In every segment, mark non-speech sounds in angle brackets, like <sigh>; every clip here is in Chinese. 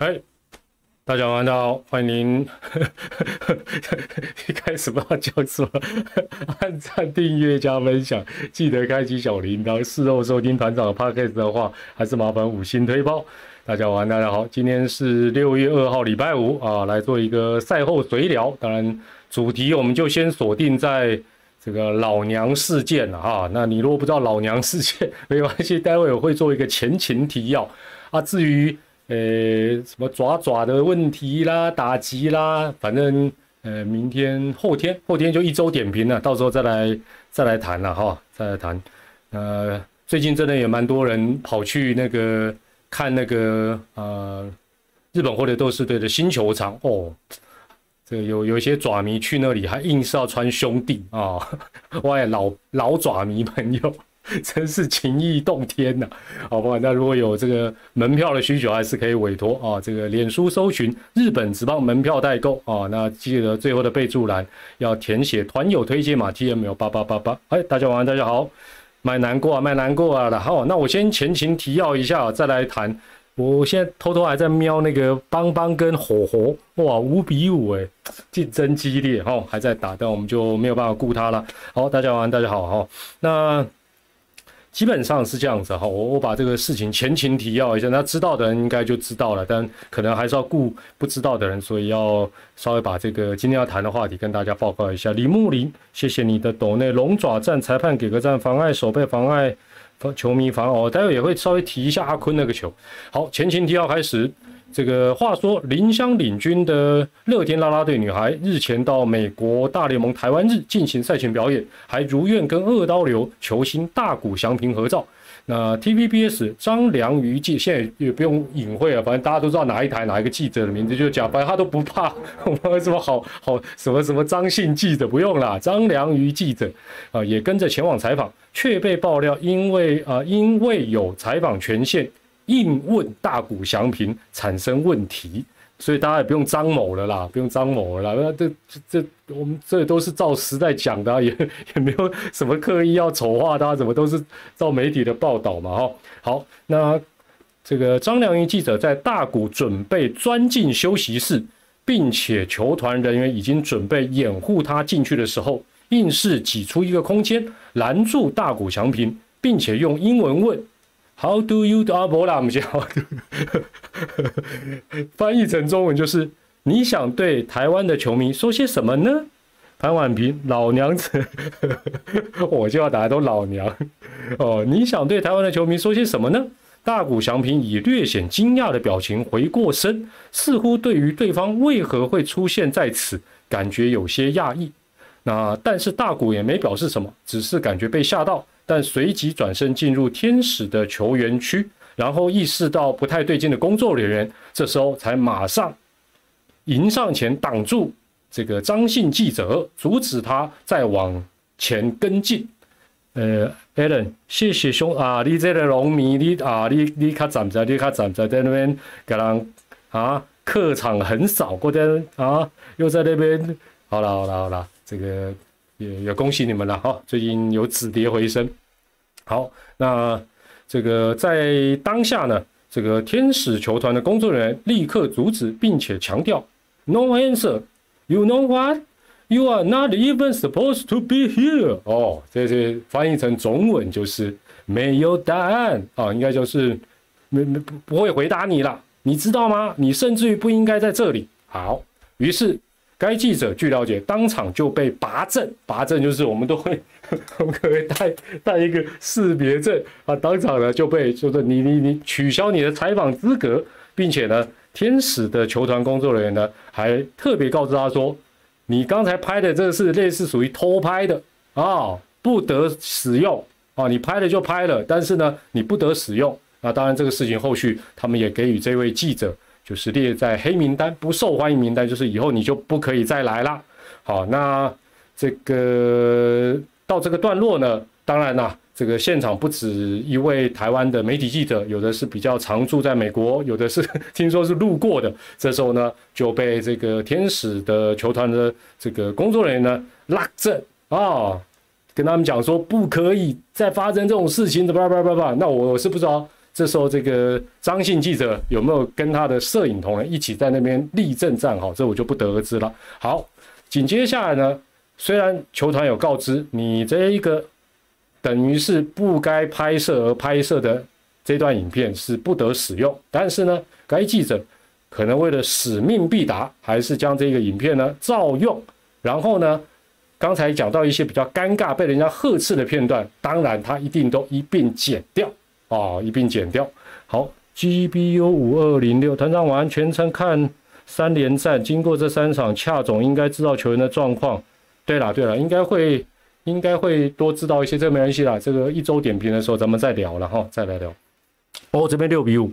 哎，大家晚上好，欢迎您。<laughs> 一开始不知道叫什么，按赞、订阅、加分享，记得开启小铃铛。事后收听团长的 podcast 的话，还是麻烦五星推爆。大家晚，大家好，今天是六月二号，礼拜五啊，来做一个赛后随聊。当然，主题我们就先锁定在这个老娘事件了哈。那你如果不知道老娘事件，没关系，待会我会做一个前情提要啊。至于呃，什么爪爪的问题啦，打击啦，反正呃，明天、后天、后天就一周点评了，到时候再来再来谈了哈，再来谈。呃，最近真的也蛮多人跑去那个看那个呃日本或者斗士队的新球场哦，这个有有一些爪迷去那里还硬是要穿兄弟啊，<laughs> 哇，老老爪迷朋友。<laughs> 真是情意动天呐，好不好？那如果有这个门票的需求，还是可以委托啊。这个脸书搜寻日本直棒门票代购啊，那记得最后的备注栏要填写团友推荐码 T M L 八八八八。哎，大家晚安，大家好，卖难过啊，卖难过啊了。好，那我先前情提要一下，再来谈。我现在偷偷还在瞄那个邦邦跟火火，哇，五比五哎，竞争激烈哈，还在打，但我们就没有办法顾他了。好，大家晚安，大家好哈。那基本上是这样子哈，我我把这个事情前情提要一下，那知道的人应该就知道了，但可能还是要顾不知道的人，所以要稍微把这个今天要谈的话题跟大家报告一下。李木林，谢谢你的抖内龙爪战裁判给个赞，妨碍守备，妨碍球迷妨碍，我，待会也会稍微提一下阿坤那个球。好，前情提要开始。这个话说，林湘领军的乐天啦啦队女孩日前到美国大联盟台湾日进行赛前表演，还如愿跟二刀流球星大谷翔平合照。那 TVBS 张良瑜记现在也不用隐晦了，反正大家都知道哪一台哪一个记者的名字，就讲，反正他都不怕，<laughs> 我们什么好好什么什么张姓记者不用啦，张良瑜记者啊也跟着前往采访，却被爆料因为啊因为有采访权限。硬问大谷祥平产生问题，所以大家也不用张某了啦，不用张某了啦。那这这我们这都是照实在讲的，也也没有什么刻意要丑化他，怎么都是照媒体的报道嘛，哈。好，那这个张良云记者在大谷准备钻进休息室，并且球团人员已经准备掩护他进去的时候，硬是挤出一个空间拦住大谷祥平，并且用英文问。How do you do？阿伯啦，我们先好。翻译成中文就是：你想对台湾的球迷说些什么呢？潘婉平，老娘子，<laughs> 我就要打都老娘 <laughs> 哦。你想对台湾的球迷说些什么呢？大谷翔平以略显惊讶的表情回过身，似乎对于对方为何会出现在此感觉有些讶异。那但是大谷也没表示什么，只是感觉被吓到。但随即转身进入天使的球员区，然后意识到不太对劲的工作人员，这时候才马上迎上前挡住这个张姓记者，阻止他再往前跟进。呃，Allen，谢谢兄啊，你这个农民，你啊，你你卡站在，你卡站在在那边，给人啊，客场很少，过天啊，又在那边，好了好了好了，这个也也恭喜你们了哈，最近有止跌回升。好，那这个在当下呢，这个天使球团的工作人员立刻阻止，并且强调：“No answer. You know what? You are not even supposed to be here.” 哦，这些翻译成中文就是没有答案啊，应该就是没没不不会回答你了，你知道吗？你甚至于不应该在这里。好，于是。该记者据了解，当场就被拔证，拔证就是我们都会，<laughs> 我们可以带带一个识别证啊，当场呢就被就是你你你取消你的采访资格，并且呢，天使的球团工作人员呢还特别告知他说，你刚才拍的这个是类似属于偷拍的啊，不得使用啊，你拍了就拍了，但是呢你不得使用。那当然这个事情后续他们也给予这位记者。就是列在黑名单、不受欢迎名单，就是以后你就不可以再来了。好，那这个到这个段落呢，当然啦，这个现场不止一位台湾的媒体记者，有的是比较常住在美国，有的是 <laughs> 听说是路过的。这时候呢，就被这个天使的球团的这个工作人员呢拉正啊，跟他们讲说不可以再发生这种事情的，叭叭叭叭。那我是不知道。这时候这个张姓记者有没有跟他的摄影同仁一起在那边立正站好，这我就不得而知了。好，紧接下来呢，虽然球团有告知你这一个等于是不该拍摄而拍摄的这段影片是不得使用，但是呢，该记者可能为了使命必达，还是将这个影片呢照用，然后呢。刚才讲到一些比较尴尬、被人家呵斥的片段，当然他一定都一并剪掉啊，一并剪掉。好，GBU 五二零六团长晚安，全程看三连战，经过这三场，恰总应该知道球员的状况。对了对了，应该会应该会多知道一些，这没关系啦。这个一周点评的时候咱们再聊了哈，再来聊。哦，这边六比五，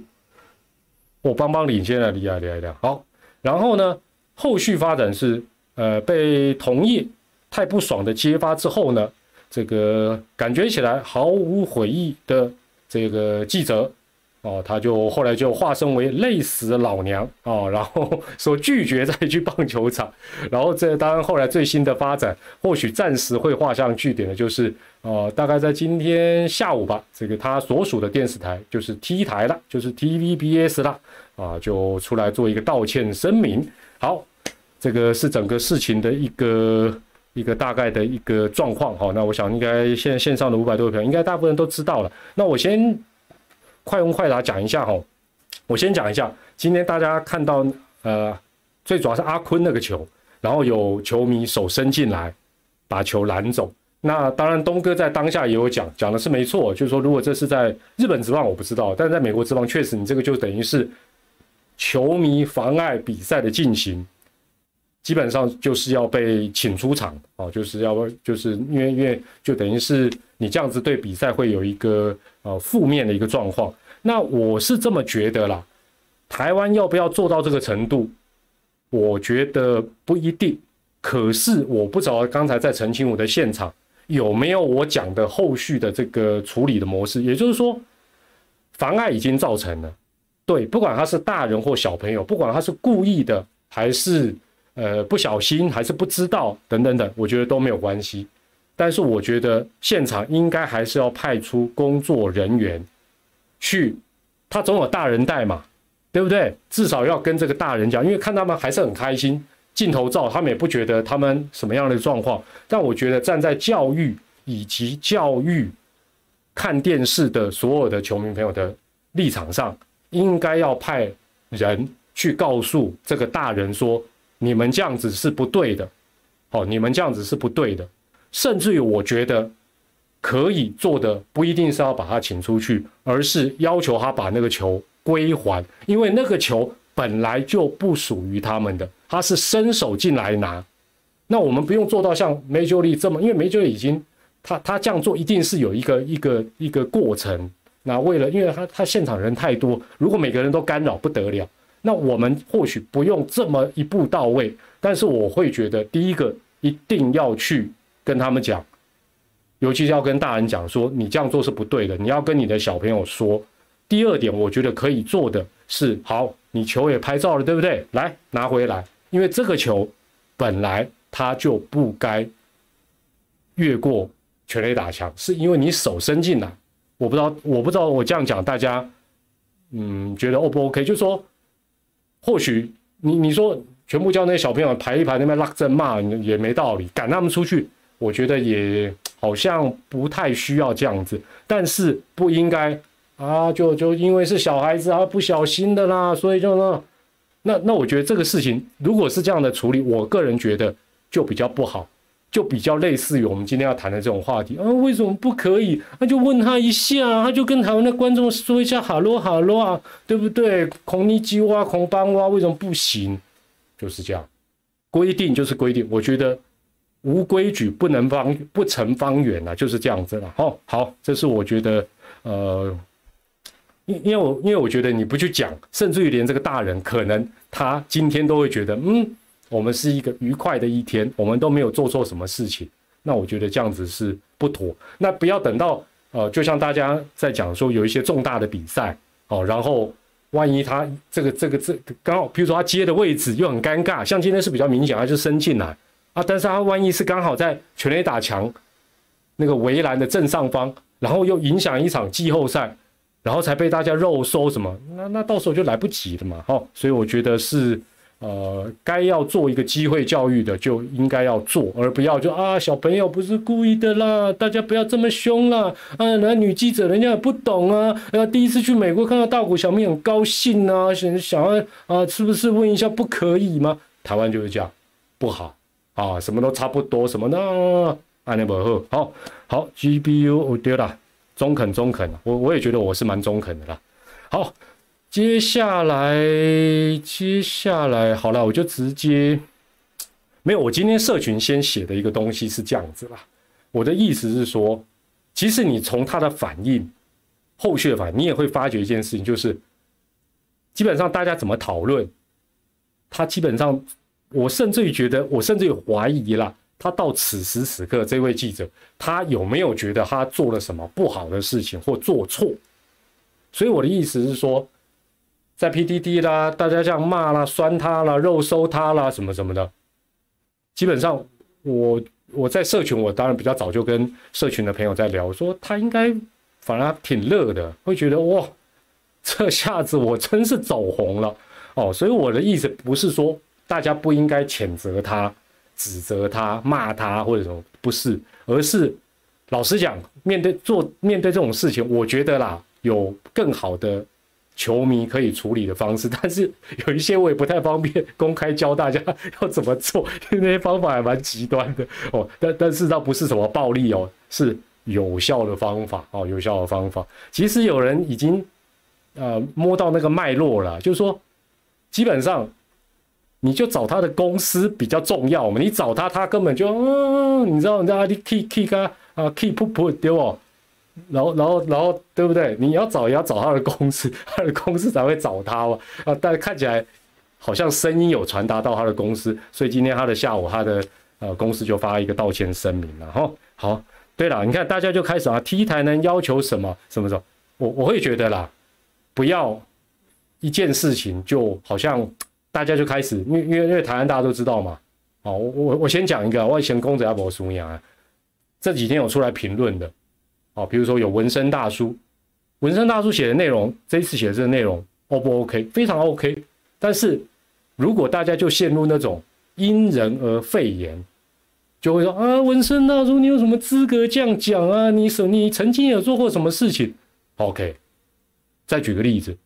我邦邦领先了，厉害厉害厉害。好，然后呢，后续发展是呃被同业。太不爽的揭发之后呢，这个感觉起来毫无悔意的这个记者哦，他就后来就化身为累死老娘啊，<laughs> 然后说拒绝再去棒球场。<laughs> 然后这当然后来最新的发展，或许暂时会画上句点的，就是呃，大概在今天下午吧，这个他所属的电视台就是 T 台了，就是 TVBS 了啊，就出来做一个道歉声明。好，这个是整个事情的一个。一个大概的一个状况哈，那我想应该现在线上的五百多个朋友应该大部分都知道了。那我先快问快答讲一下哈，我先讲一下，今天大家看到呃，最主要是阿坤那个球，然后有球迷手伸进来把球拦走。那当然东哥在当下也有讲，讲的是没错，就是说如果这是在日本职棒我不知道，但是在美国职棒确实你这个就等于是球迷妨碍比赛的进行。基本上就是要被请出场哦，就是要就是因为因为就等于是你这样子对比赛会有一个呃负面的一个状况。那我是这么觉得啦，台湾要不要做到这个程度？我觉得不一定。可是我不知道刚才在澄清我的现场有没有我讲的后续的这个处理的模式。也就是说，妨碍已经造成了，对，不管他是大人或小朋友，不管他是故意的还是。呃，不小心还是不知道等等等，我觉得都没有关系。但是我觉得现场应该还是要派出工作人员去，他总有大人带嘛，对不对？至少要跟这个大人讲，因为看他们还是很开心，镜头照他们也不觉得他们什么样的状况。但我觉得站在教育以及教育看电视的所有的球迷朋友的立场上，应该要派人去告诉这个大人说。你们这样子是不对的，好，你们这样子是不对的，甚至于我觉得可以做的不一定是要把他请出去，而是要求他把那个球归还，因为那个球本来就不属于他们的，他是伸手进来拿。那我们不用做到像梅久力这么，因为梅久利已经他他这样做一定是有一个一个一个过程。那为了，因为他他现场人太多，如果每个人都干扰不得了。那我们或许不用这么一步到位，但是我会觉得，第一个一定要去跟他们讲，尤其是要跟大人讲说，你这样做是不对的，你要跟你的小朋友说。第二点，我觉得可以做的是，好，你球也拍照了，对不对？来拿回来，因为这个球本来它就不该越过全垒打墙，是因为你手伸进来。我不知道，我不知道我这样讲，大家嗯觉得 O 不 OK？就是说。或许你你说全部叫那些小朋友排一排那边拉阵骂也没道理，赶他们出去，我觉得也好像不太需要这样子，但是不应该啊，就就因为是小孩子啊不小心的啦，所以就那那那我觉得这个事情如果是这样的处理，我个人觉得就比较不好。就比较类似于我们今天要谈的这种话题啊，为什么不可以？那就问他一下，他就跟台湾的观众说一下哈喽哈喽啊，对不对？孔尼基哇，孔邦哇，为什么不行？就是这样，规定就是规定。我觉得无规矩不能方不成方圆啊，就是这样子了。好，好，这是我觉得呃，因因为我因为我觉得你不去讲，甚至于连这个大人可能他今天都会觉得嗯。我们是一个愉快的一天，我们都没有做错什么事情，那我觉得这样子是不妥。那不要等到呃，就像大家在讲说有一些重大的比赛哦，然后万一他这个这个这刚好，比如说他接的位置又很尴尬，像今天是比较明显，他就伸进来啊，但是他万一是刚好在全垒打墙那个围栏的正上方，然后又影响一场季后赛，然后才被大家肉收什么？那那到时候就来不及了嘛，哈。所以我觉得是。呃，该要做一个机会教育的，就应该要做，而不要就啊，小朋友不是故意的啦，大家不要这么凶啦。啊，那女记者人家也不懂啊，呃，第一次去美国看到大谷小明很高兴啊，想想要啊，是不是问一下不可以吗？台湾就是这样，不好啊，什么都差不多，什么呢？安尼不好，好好，G B U 我丢了，中肯中肯，我我也觉得我是蛮中肯的啦，好。接下来，接下来好了，我就直接 <tsk> 没有。我今天社群先写的一个东西是这样子啦。我的意思是说，其实你从他的反应、后续的反应，你也会发觉一件事情，就是基本上大家怎么讨论，他基本上，我甚至于觉得，我甚至于怀疑了，他到此时此刻，这位记者他有没有觉得他做了什么不好的事情或做错？所以我的意思是说。在 PDD 啦，大家这样骂啦、酸他啦、肉收他啦，什么什么的，基本上我我在社群，我当然比较早就跟社群的朋友在聊，说他应该反而挺乐的，会觉得哇，这下子我真是走红了哦。所以我的意思不是说大家不应该谴责他、指责他、骂他或者什么，不是，而是老实讲，面对做面对这种事情，我觉得啦，有更好的。球迷可以处理的方式，<laughs> 但是有一些我也不太方便公开教大家要怎么做，因为那些方法还蛮极端的哦。但但是倒不是什么暴力哦，是有效的方法哦，有效的方法。其实有人已经呃摸到那个脉络了，就是说基本上你就找他的公司比较重要嘛，你找他他根本就嗯，你知道你知道你 key key 啊啊 key put put 对不？然后，然后，然后，对不对？你要找也要找他的公司，<laughs> 他的公司才会找他嘛。啊，但是看起来好像声音有传达到他的公司，所以今天他的下午，他的呃公司就发一个道歉声明了。哈，好，对了，你看大家就开始啊，T 台能要求什么什么什么？我我会觉得啦，不要一件事情就好像大家就开始，因为因为因为台湾大家都知道嘛。哦，我我我先讲一个，我以前公子阿伯苏阳，这几天有出来评论的。哦，比如说有纹身大叔，纹身大叔写的内容，这一次写的这个内容，O 不 OK？非常 OK。但是如果大家就陷入那种因人而废言，就会说啊，纹身大叔，你有什么资格这样讲啊？你什你曾经有做过什么事情？OK。再举个例子，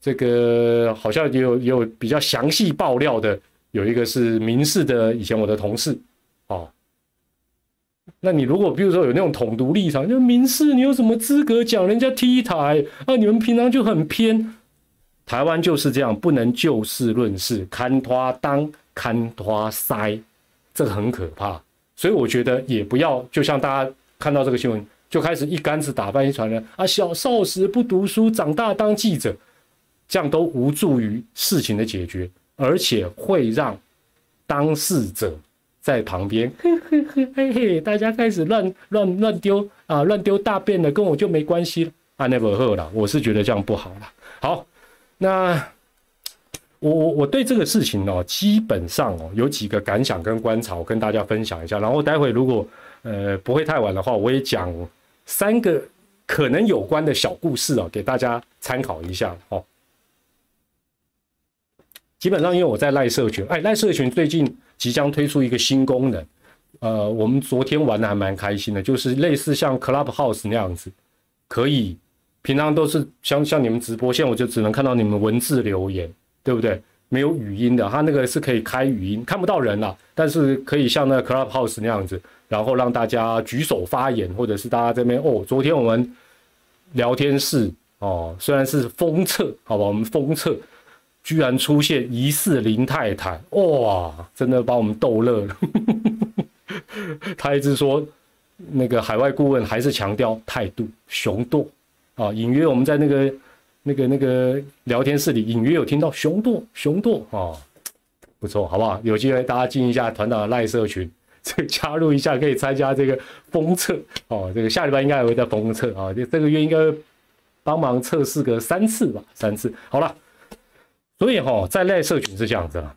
这个好像也有也有比较详细爆料的，有一个是民事的，以前我的同事，那你如果比如说有那种统独立场，就民事，你有什么资格讲人家 T 台啊？你们平常就很偏，台湾就是这样，不能就事论事，看花当看花塞，这个很可怕。所以我觉得也不要，就像大家看到这个新闻，就开始一竿子打翻一船人啊，小少时不读书，长大当记者，这样都无助于事情的解决，而且会让当事者。在旁边，<laughs> 嘿嘿嘿嘿嘿，大家开始乱乱乱丢啊，乱丢大便了，跟我就没关系了。I never heard 了，我是觉得这样不好了。好，那我我我对这个事情哦，基本上哦有几个感想跟观察，我跟大家分享一下。然后待会如果呃不会太晚的话，我也讲三个可能有关的小故事哦，给大家参考一下哦。基本上因为我在赖社群，哎，赖社群最近。即将推出一个新功能，呃，我们昨天玩的还蛮开心的，就是类似像 Clubhouse 那样子，可以平常都是像像你们直播，现在我就只能看到你们文字留言，对不对？没有语音的，它那个是可以开语音，看不到人了，但是可以像那 Clubhouse 那样子，然后让大家举手发言，或者是大家这边哦，昨天我们聊天室哦，虽然是封测，好吧，我们封测。居然出现疑似林太太，哇，真的把我们逗乐了。<laughs> 他一直说，那个海外顾问还是强调态度雄惰啊，隐约我们在那个那个那个聊天室里隐约有听到雄惰雄惰啊，不错，好不好？有机会大家进一下团长的赖社群，这 <laughs> 加入一下可以参加这个封测哦。这个下礼拜应该还会再封测啊，这这个月应该帮忙测试个三次吧，三次。好了。所以哈，在赖社群是这样子啊，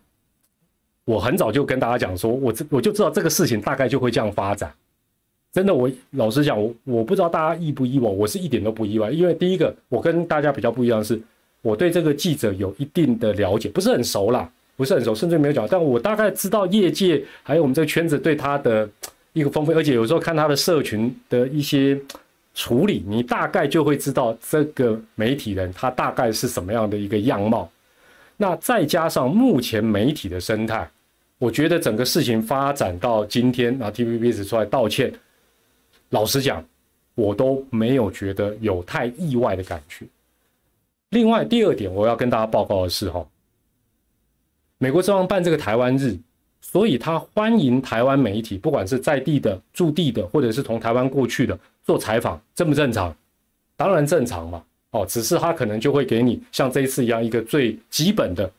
我很早就跟大家讲说，我这我就知道这个事情大概就会这样发展，真的，我老实讲，我我不知道大家意不意外，我是一点都不意外，因为第一个，我跟大家比较不一样的是，我对这个记者有一定的了解，不是很熟啦，不是很熟，甚至没有讲，但我大概知道业界还有我们这个圈子对他的一个丰富，而且有时候看他的社群的一些处理，你大概就会知道这个媒体人他大概是什么样的一个样貌。那再加上目前媒体的生态，我觉得整个事情发展到今天啊，TVBS 出来道歉，老实讲，我都没有觉得有太意外的感觉。另外第二点，我要跟大家报告的是哈，美国正方办这个台湾日，所以他欢迎台湾媒体，不管是在地的、驻地的，或者是从台湾过去的做采访，正不正常？当然正常嘛。哦，只是他可能就会给你像这一次一样一个最基本的，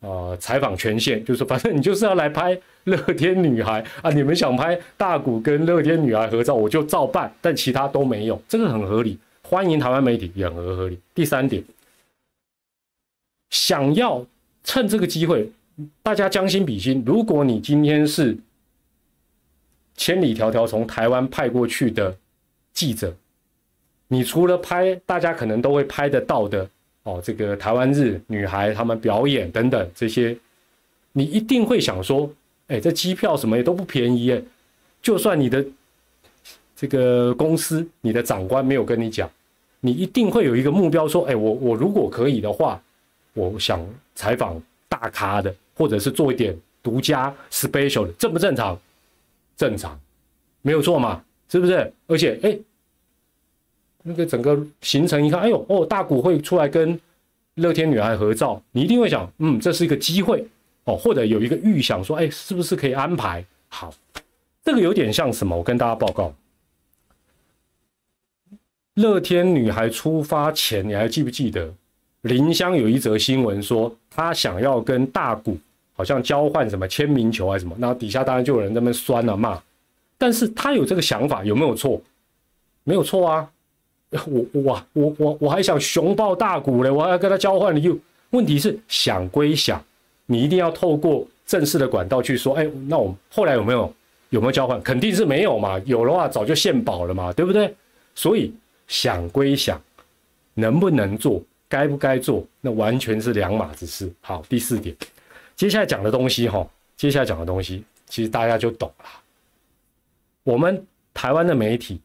呃，采访权限，就是反正你就是要来拍乐天女孩啊，你们想拍大谷跟乐天女孩合照，我就照办，但其他都没有，这个很合理，欢迎台湾媒体也很合理。第三点，想要趁这个机会，大家将心比心，如果你今天是千里迢迢从台湾派过去的记者。你除了拍大家可能都会拍得到的哦，这个台湾日女孩她们表演等等这些，你一定会想说，哎，这机票什么也都不便宜哎，就算你的这个公司、你的长官没有跟你讲，你一定会有一个目标，说，哎，我我如果可以的话，我想采访大咖的，或者是做一点独家 special 的，正不正常？正常，没有错嘛，是不是？而且，哎。那个整个行程一看，哎呦哦，大股会出来跟乐天女孩合照，你一定会想，嗯，这是一个机会哦，或者有一个预想说，哎，是不是可以安排好？这个有点像什么？我跟大家报告，乐天女孩出发前，你还记不记得林香有一则新闻说，她想要跟大股好像交换什么签名球还是什么？那底下当然就有人在那边酸了骂，但是他有这个想法有没有错？没有错啊。<laughs> 我哇，我我我还想熊抱大股嘞，我还要跟他交换礼物。问题是想归想，你一定要透过正式的管道去说。哎，那我后来有没有有没有交换？肯定是没有嘛。有的话早就献宝了嘛，对不对？所以想归想，能不能做，该不该做，那完全是两码子事。好，第四点，接下来讲的东西哈，接下来讲的东西，其实大家就懂了。我们台湾的媒体。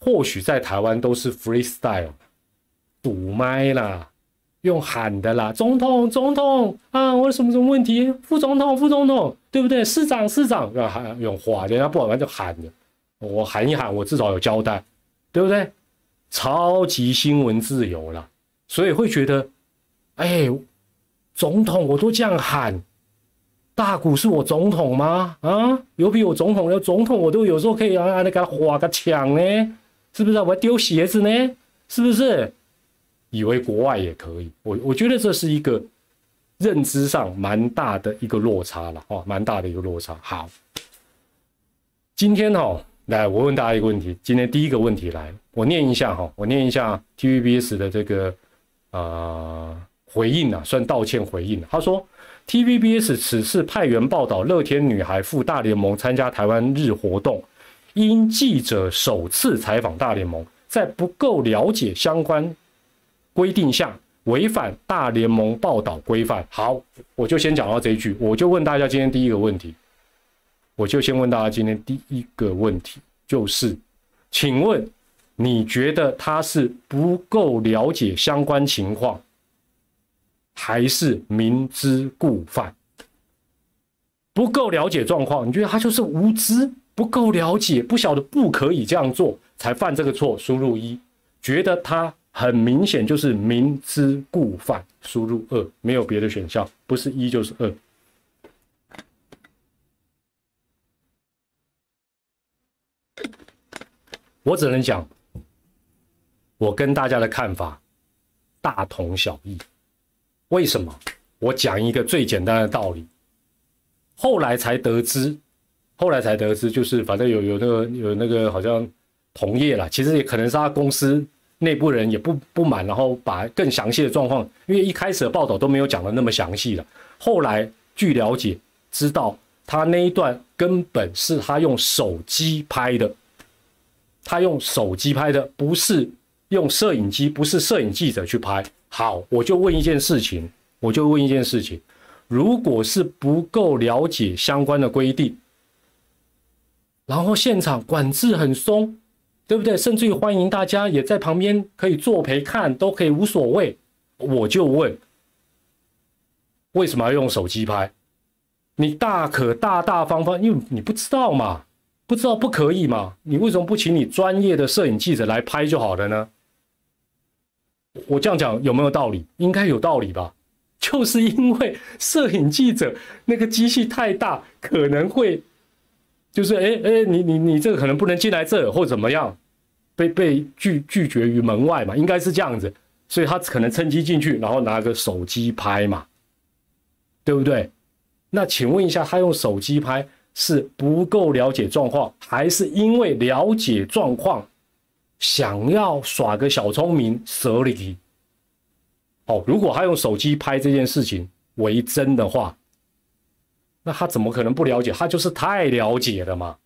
或许在台湾都是 freestyle，堵麦啦，用喊的啦，总统总统啊，我有什么什么问题？副总统副总统，对不对？市长市长要喊用话，人家不好玩就喊的，我喊一喊，我至少有交代，对不对？超级新闻自由了，所以会觉得，哎，总统我都这样喊，大股是我总统吗？啊，有比我总统要总统，我都有时候可以啊，那个划个抢呢。是不是我要丢鞋子呢？是不是？以为国外也可以？我我觉得这是一个认知上蛮大的一个落差了哦，蛮大的一个落差。好，今天哈，来我问大家一个问题。今天第一个问题来，我念一下哈，我念一下 TVBS 的这个啊回应啊，算道歉回应。他说，TVBS 此次派员报道乐天女孩赴大联盟参加台湾日活动。因记者首次采访大联盟，在不够了解相关规定下，违反大联盟报道规范。好，我就先讲到这一句，我就问大家今天第一个问题，我就先问大家今天第一个问题，就是，请问你觉得他是不够了解相关情况，还是明知故犯？不够了解状况，你觉得他就是无知？不够了解，不晓得不可以这样做，才犯这个错。输入一，觉得他很明显就是明知故犯。输入二，没有别的选项，不是一就是二。我只能讲，我跟大家的看法大同小异。为什么？我讲一个最简单的道理，后来才得知。后来才得知，就是反正有有那个有那个好像同业啦，其实也可能是他公司内部人也不不满，然后把更详细的状况，因为一开始的报道都没有讲的那么详细了。后来据了解，知道他那一段根本是他用手机拍的，他用手机拍的，不是用摄影机，不是摄影记者去拍。好，我就问一件事情，我就问一件事情，如果是不够了解相关的规定，然后现场管制很松，对不对？甚至于欢迎大家也在旁边可以作陪看，都可以无所谓。我就问，为什么要用手机拍？你大可大大方方，因为你不知道嘛，不知道不可以嘛？你为什么不请你专业的摄影记者来拍就好了呢？我这样讲有没有道理？应该有道理吧？就是因为摄影记者那个机器太大，可能会就是哎哎，你你你这个可能不能进来这，或怎么样，被被拒拒绝于门外嘛？应该是这样子，所以他可能趁机进去，然后拿个手机拍嘛，对不对？那请问一下，他用手机拍是不够了解状况，还是因为了解状况？想要耍个小聪明，舍里。哦，如果他用手机拍这件事情为真的话，那他怎么可能不了解？他就是太了解了嘛，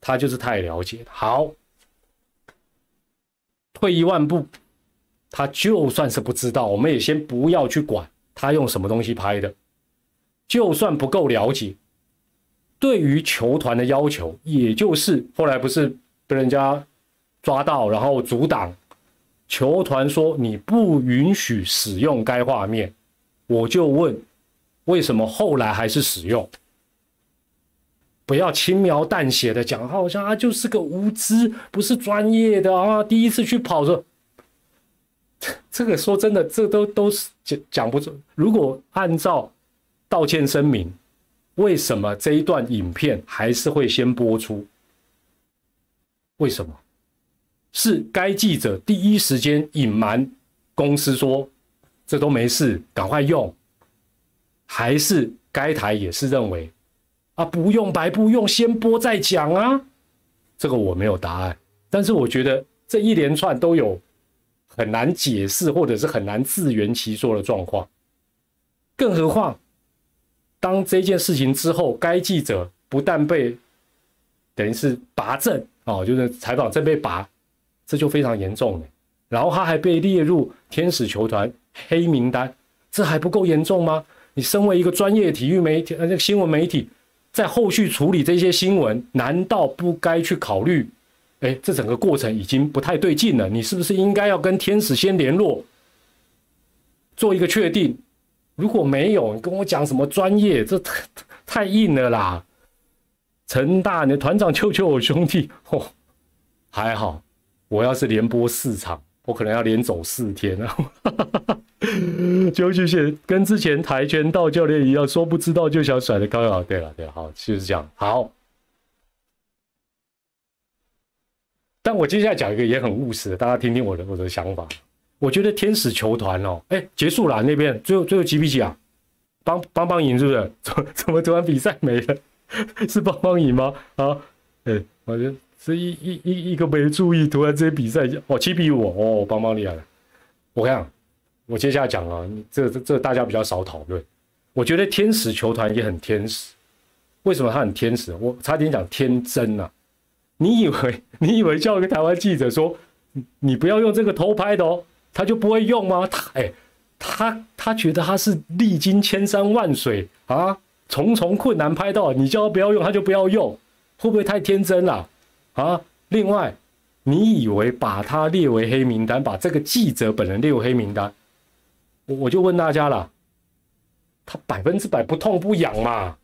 他就是太了解。好，退一万步，他就算是不知道，我们也先不要去管他用什么东西拍的。就算不够了解，对于球团的要求，也就是后来不是被人家。抓到，然后阻挡，球团说你不允许使用该画面，我就问，为什么后来还是使用？不要轻描淡写的讲，好像他就是个无知，不是专业的啊，第一次去跑的，这个说真的，这都都是讲讲不准。如果按照道歉声明，为什么这一段影片还是会先播出？为什么？是该记者第一时间隐瞒公司说这都没事，赶快用，还是该台也是认为啊不用白不用，先播再讲啊？这个我没有答案，但是我觉得这一连串都有很难解释或者是很难自圆其说的状况，更何况当这件事情之后，该记者不但被等于是拔证哦，就是采访证被拔。这就非常严重了，然后他还被列入天使球团黑名单，这还不够严重吗？你身为一个专业体育媒体，呃，那个新闻媒体，在后续处理这些新闻，难道不该去考虑？哎，这整个过程已经不太对劲了，你是不是应该要跟天使先联络，做一个确定？如果没有，你跟我讲什么专业，这太太硬了啦！陈大，你团长救救我兄弟哦，还好。我要是连播四场，我可能要连走四天啊！<laughs> 就谢谢，跟之前跆拳道教练一样，说不知道就想甩的刚好。对了，对了，好，就是这样。好，但我接下来讲一个也很务实的，大家听听我的我的想法。我觉得天使球团哦，哎，结束了那边，最后最后几比几啊？帮帮帮赢是不是？<laughs> 怎么怎么突然比赛没了？<laughs> 是帮帮赢吗？啊，哎，我觉得。这一一一一个没注意，突然这些比赛哦七比五哦，邦邦厉害了。我看，我接下来讲啊，这这这大家比较少讨论。我觉得天使球团也很天使，为什么他很天使？我差点讲天真啊！你以为你以为叫一个台湾记者说你不要用这个偷拍的哦，他就不会用吗？他哎，他他觉得他是历经千山万水啊，重重困难拍到，你叫他不要用，他就不要用，会不会太天真了？啊另外，你以为把他列为黑名单，把这个记者本人列为黑名单，我我就问大家了，他百分之百不痛不痒嘛？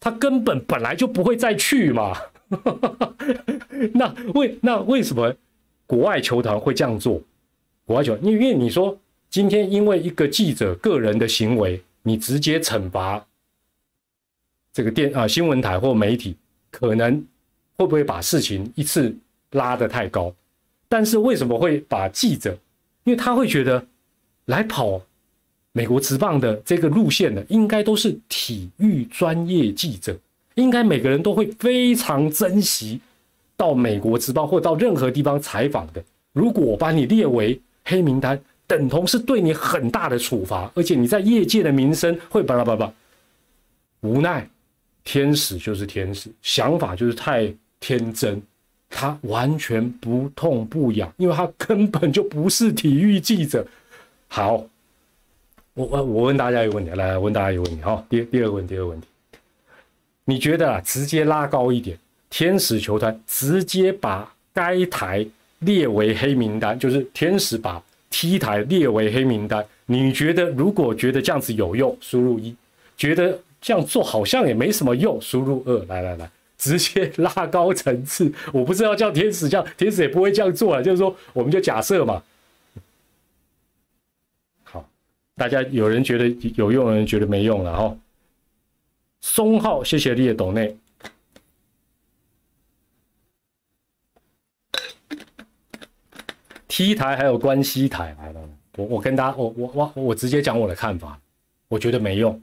他根本本来就不会再去嘛？<laughs> 那为那为什么国外球团会这样做？国外球，因为你说今天因为一个记者个人的行为，你直接惩罚这个电啊新闻台或媒体，可能。会不会把事情一次拉得太高？但是为什么会把记者？因为他会觉得来跑美国职棒的这个路线的，应该都是体育专业记者，应该每个人都会非常珍惜到美国职棒或到任何地方采访的。如果我把你列为黑名单，等同是对你很大的处罚，而且你在业界的名声会巴拉巴拉。无奈，天使就是天使，想法就是太。天真，他完全不痛不痒，因为他根本就不是体育记者。好，我我我问大家一个问题，来问大家一个问题哈。第第二个问题，第二个问题，你觉得啊，直接拉高一点，天使球团直接把该台列为黑名单，就是天使把 T 台列为黑名单，你觉得如果觉得这样子有用，输入一；觉得这样做好像也没什么用，输入二。来来来。直接拉高层次，<laughs> 我不知道叫天使，叫天使也不会这样做啊。就是说，我们就假设嘛。好，大家有人觉得有用，有人觉得没用了哈。松浩，谢谢列董内。T 台还有关西台来了，我我跟大家，我我我我直接讲我的看法，我觉得没用。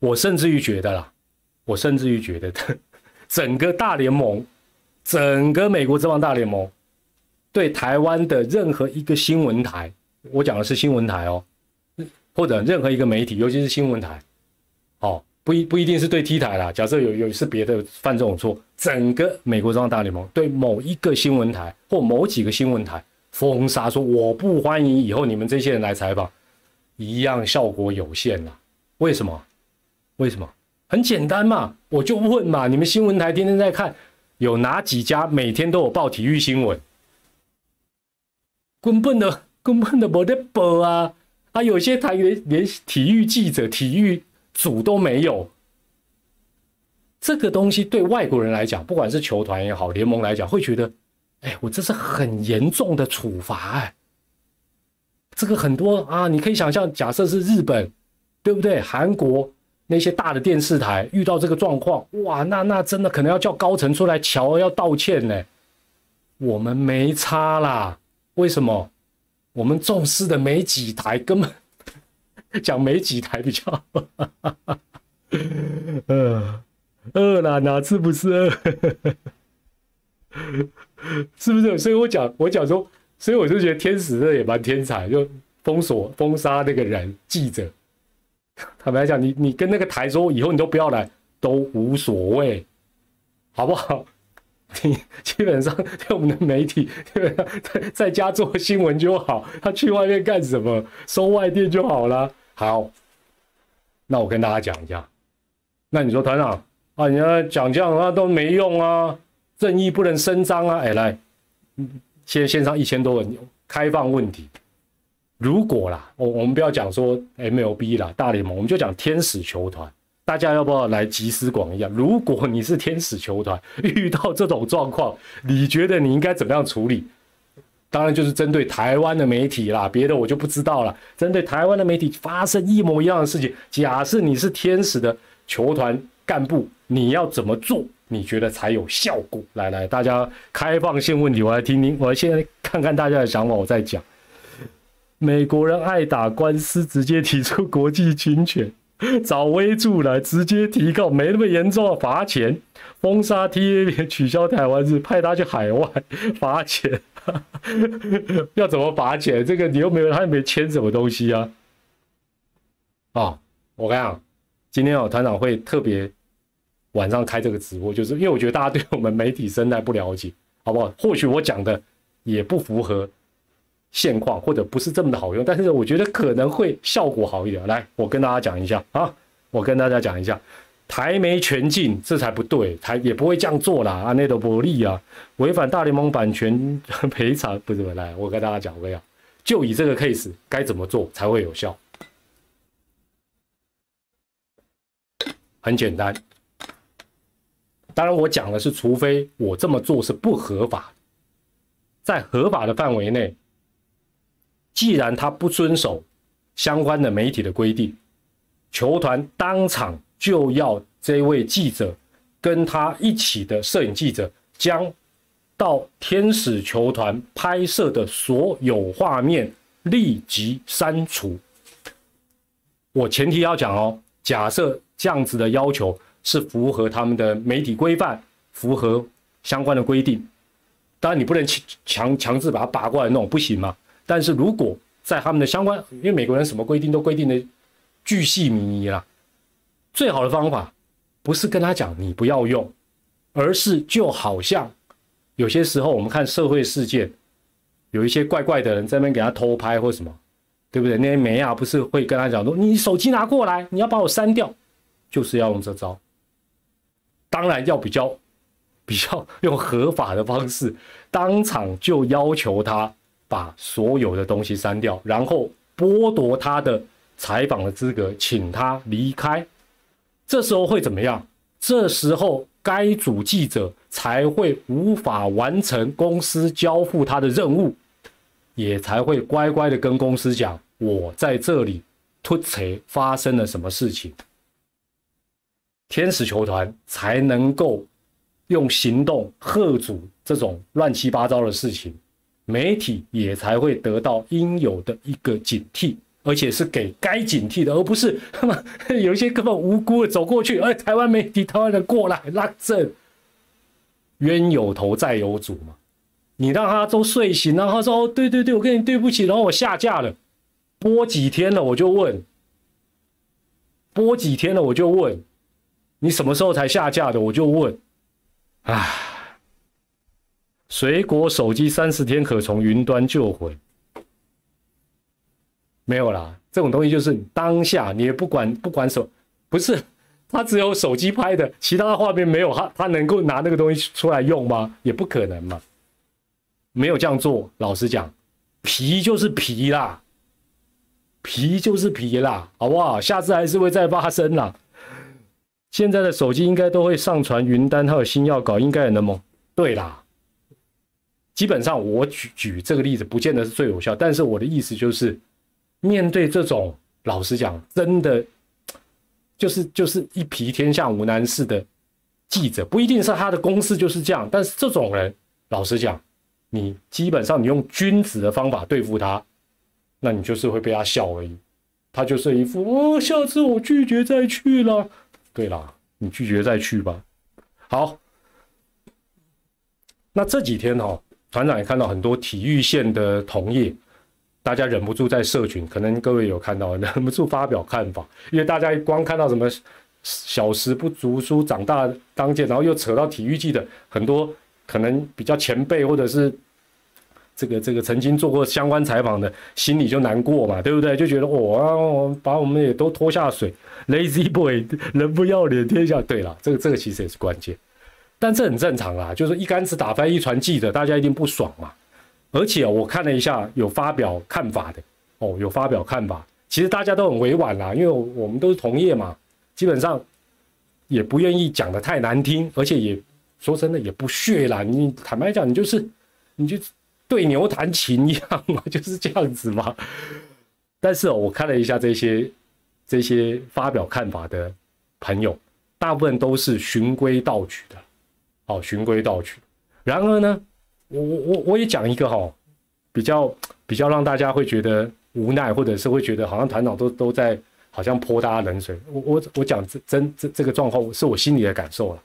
我甚至于觉得啦。我甚至于觉得，整个大联盟，整个美国这帮大联盟，对台湾的任何一个新闻台，我讲的是新闻台哦，或者任何一个媒体，尤其是新闻台，哦，不一不一定是对 T 台啦。假设有有是别的犯这种错，整个美国这帮大联盟对某一个新闻台或某几个新闻台封杀，说我不欢迎以后你们这些人来采访，一样效果有限啦。为什么？为什么？很简单嘛，我就问嘛，你们新闻台天天在看，有哪几家每天都有报体育新闻？根本的根本的没得报啊！啊，有些台连连体育记者、体育组都没有。这个东西对外国人来讲，不管是球团也好，联盟来讲，会觉得，哎，我这是很严重的处罚哎。这个很多啊，你可以想象，假设是日本，对不对？韩国。那些大的电视台遇到这个状况，哇，那那真的可能要叫高层出来瞧，要道歉呢。我们没差啦，为什么？我们重视的没几台，根本讲没几台比较。呃，饿了哪次不是饿？<laughs> 是不是？所以我讲，我讲说，所以我就觉得天使这也蛮天才，就封锁封杀那个人记者。<laughs> 坦白讲，你你跟那个台说以后你都不要来，都无所谓，好不好？你基本上对我们的媒体，在在家做新闻就好，他去外面干什么？收外电就好了。好，那我跟大家讲一下。那你说团长啊，你要讲这样啊都没用啊，正义不能伸张啊。哎，来，现线上一千多人，开放问题。如果啦，我我们不要讲说 MLB 啦，大联盟，我们就讲天使球团，大家要不要来集思广益啊？如果你是天使球团，<laughs> 遇到这种状况，你觉得你应该怎么样处理？当然就是针对台湾的媒体啦，别的我就不知道了。针对台湾的媒体发生一模一样的事情，假设你是天使的球团干部，你要怎么做？你觉得才有效果？来来，大家开放性问题，我来听听，我现在看看大家的想法，我再讲。美国人爱打官司，直接提出国际侵权，<laughs> 找威助来直接提告，没那么严重，罚钱，封杀 T A 取消台湾日，派他去海外罚钱，<laughs> 要怎么罚钱？这个你又没有，他又没签什么东西啊？啊，我跟你讲，今天哦，团长会特别晚上开这个直播，就是因为我觉得大家对我们媒体生态不了解，好不好？或许我讲的也不符合。现况或者不是这么的好用，但是我觉得可能会效果好一点。来，我跟大家讲一下啊，我跟大家讲一下，台媒全禁这才不对，台也不会这样做啦。啊，那都不利啊，违反大联盟版权赔偿不是？来，我跟大家讲，我跟你讲，就以这个 case 该怎么做才会有效？很简单，当然我讲的是，除非我这么做是不合法，在合法的范围内。既然他不遵守相关的媒体的规定，球团当场就要这位记者跟他一起的摄影记者将到天使球团拍摄的所有画面立即删除。我前提要讲哦，假设这样子的要求是符合他们的媒体规范，符合相关的规定，当然你不能强强制把它拔过来弄，不行嘛。但是如果在他们的相关，因为美国人什么规定都规定的巨细靡遗啦，最好的方法不是跟他讲你不要用，而是就好像有些时候我们看社会事件，有一些怪怪的人在那边给他偷拍或什么，对不对？那些美亚不是会跟他讲说：“你手机拿过来，你要把我删掉。”就是要用这招。当然要比较比较用合法的方式，当场就要求他把所有的东西删掉，然后剥夺他的采访的资格，请他离开。这时候会怎么样？这时候该组记者才会无法完成公司交付他的任务，也才会乖乖的跟公司讲：“我在这里突锤发生了什么事情。”天使球团才能够用行动喝阻这种乱七八糟的事情，媒体也才会得到应有的一个警惕。而且是给该警惕的，而不是他们 <laughs> 有一些根本无辜的走过去，哎，台湾媒体、台湾人过来拉正，冤有头债有主嘛。你让他都睡醒，然后说哦，对对对，我跟你对不起，然后我下架了，播几天了，我就问，播几天了，我就问，你什么时候才下架的？我就问，唉，水果手机三十天可从云端救回。没有啦，这种东西就是当下你也不管不管手，不是他只有手机拍的，其他的画面没有，他他能够拿那个东西出来用吗？也不可能嘛。没有这样做，老实讲，皮就是皮啦，皮就是皮啦，好不好？下次还是会再发生啦。现在的手机应该都会上传云端，还有新药稿，应该也能蒙？对啦，基本上我举举这个例子，不见得是最有效，但是我的意思就是。面对这种，老实讲，真的就是就是一匹天下无难事的记者，不一定是他的公司就是这样。但是这种人，老实讲，你基本上你用君子的方法对付他，那你就是会被他笑而已。他就是一副哦，下次我拒绝再去了。对啦，你拒绝再去吧。好，那这几天哈，团长也看到很多体育线的同业。大家忍不住在社群，可能各位有看到，<laughs> 忍不住发表看法，因为大家光看到什么小时不读书长大当剑，然后又扯到体育季的很多可能比较前辈或者是这个这个曾经做过相关采访的，心里就难过嘛，对不对？就觉得哦，把我们也都拖下水，lazy boy，人不要脸天下。对了，这个这个其实也是关键，但这很正常啦，就是一竿子打翻一船记者，大家一定不爽嘛。而且我看了一下有发表看法的哦，有发表看法，其实大家都很委婉啦，因为我们都是同业嘛，基本上也不愿意讲的太难听，而且也说真的也不屑啦。你坦白讲，你就是你就对牛弹琴一样嘛，<laughs> 就是这样子嘛。但是哦，我看了一下这些这些发表看法的朋友，大部分都是循规蹈矩的，哦，循规蹈矩。然而呢？我我我我也讲一个哈，比较比较让大家会觉得无奈，或者是会觉得好像团长都都在好像泼大家冷水。我我我讲这真这这个状况是我心里的感受了。